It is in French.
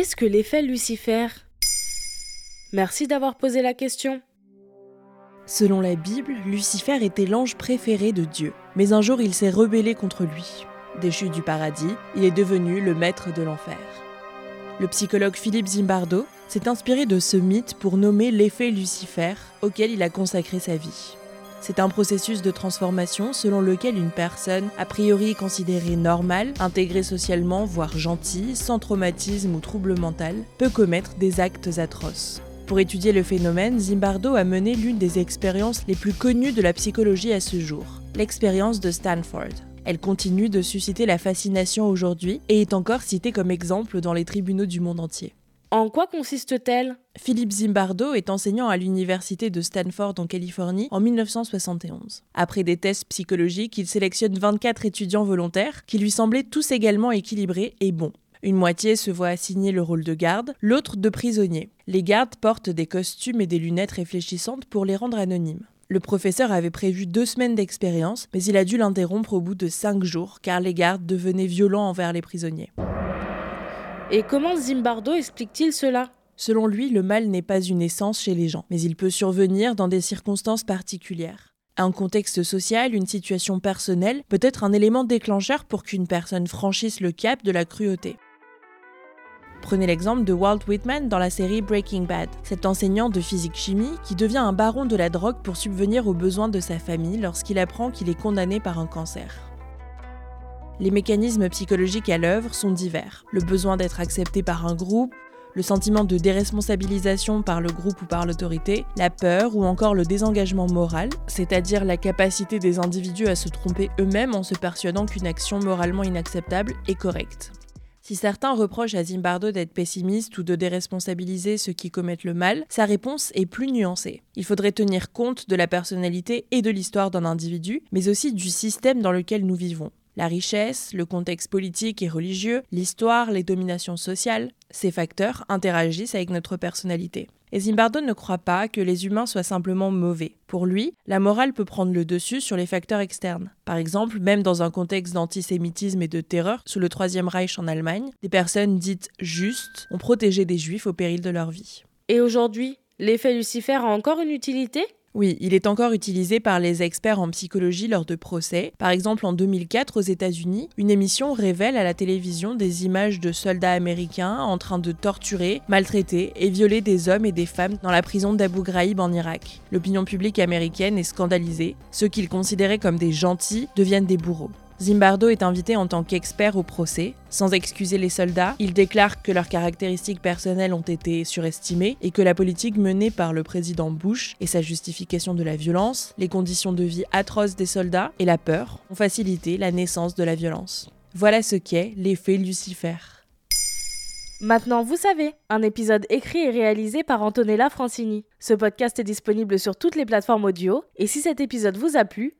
Qu'est-ce que l'effet Lucifer Merci d'avoir posé la question. Selon la Bible, Lucifer était l'ange préféré de Dieu. Mais un jour, il s'est rebellé contre lui. Déchu du paradis, il est devenu le maître de l'enfer. Le psychologue Philippe Zimbardo s'est inspiré de ce mythe pour nommer l'effet Lucifer, auquel il a consacré sa vie. C'est un processus de transformation selon lequel une personne, a priori considérée normale, intégrée socialement, voire gentille, sans traumatisme ou trouble mental, peut commettre des actes atroces. Pour étudier le phénomène, Zimbardo a mené l'une des expériences les plus connues de la psychologie à ce jour, l'expérience de Stanford. Elle continue de susciter la fascination aujourd'hui et est encore citée comme exemple dans les tribunaux du monde entier. En quoi consiste-t-elle? Philippe Zimbardo est enseignant à l'université de Stanford en Californie en 1971. Après des tests psychologiques, il sélectionne 24 étudiants volontaires qui lui semblaient tous également équilibrés et bons. Une moitié se voit assigner le rôle de garde, l'autre de prisonnier. Les gardes portent des costumes et des lunettes réfléchissantes pour les rendre anonymes. Le professeur avait prévu deux semaines d'expérience, mais il a dû l'interrompre au bout de cinq jours car les gardes devenaient violents envers les prisonniers. Et comment Zimbardo explique-t-il cela? Selon lui, le mal n'est pas une essence chez les gens, mais il peut survenir dans des circonstances particulières. Un contexte social, une situation personnelle peut être un élément déclencheur pour qu'une personne franchisse le cap de la cruauté. Prenez l'exemple de Walt Whitman dans la série Breaking Bad, cet enseignant de physique-chimie qui devient un baron de la drogue pour subvenir aux besoins de sa famille lorsqu'il apprend qu'il est condamné par un cancer. Les mécanismes psychologiques à l'œuvre sont divers. Le besoin d'être accepté par un groupe, le sentiment de déresponsabilisation par le groupe ou par l'autorité, la peur ou encore le désengagement moral, c'est-à-dire la capacité des individus à se tromper eux-mêmes en se persuadant qu'une action moralement inacceptable est correcte. Si certains reprochent à Zimbardo d'être pessimiste ou de déresponsabiliser ceux qui commettent le mal, sa réponse est plus nuancée. Il faudrait tenir compte de la personnalité et de l'histoire d'un individu, mais aussi du système dans lequel nous vivons. La richesse, le contexte politique et religieux, l'histoire, les dominations sociales, ces facteurs interagissent avec notre personnalité. Et Zimbardo ne croit pas que les humains soient simplement mauvais. Pour lui, la morale peut prendre le dessus sur les facteurs externes. Par exemple, même dans un contexte d'antisémitisme et de terreur, sous le Troisième Reich en Allemagne, des personnes dites justes ont protégé des juifs au péril de leur vie. Et aujourd'hui, l'effet Lucifer a encore une utilité? Oui, il est encore utilisé par les experts en psychologie lors de procès. Par exemple, en 2004, aux États-Unis, une émission révèle à la télévision des images de soldats américains en train de torturer, maltraiter et violer des hommes et des femmes dans la prison d'Abu Ghraib en Irak. L'opinion publique américaine est scandalisée. Ceux qu'ils considéraient comme des gentils deviennent des bourreaux. Zimbardo est invité en tant qu'expert au procès. Sans excuser les soldats, il déclare que leurs caractéristiques personnelles ont été surestimées et que la politique menée par le président Bush et sa justification de la violence, les conditions de vie atroces des soldats et la peur ont facilité la naissance de la violence. Voilà ce qu'est l'effet Lucifer. Maintenant, vous savez, un épisode écrit et réalisé par Antonella Francini. Ce podcast est disponible sur toutes les plateformes audio, et si cet épisode vous a plu,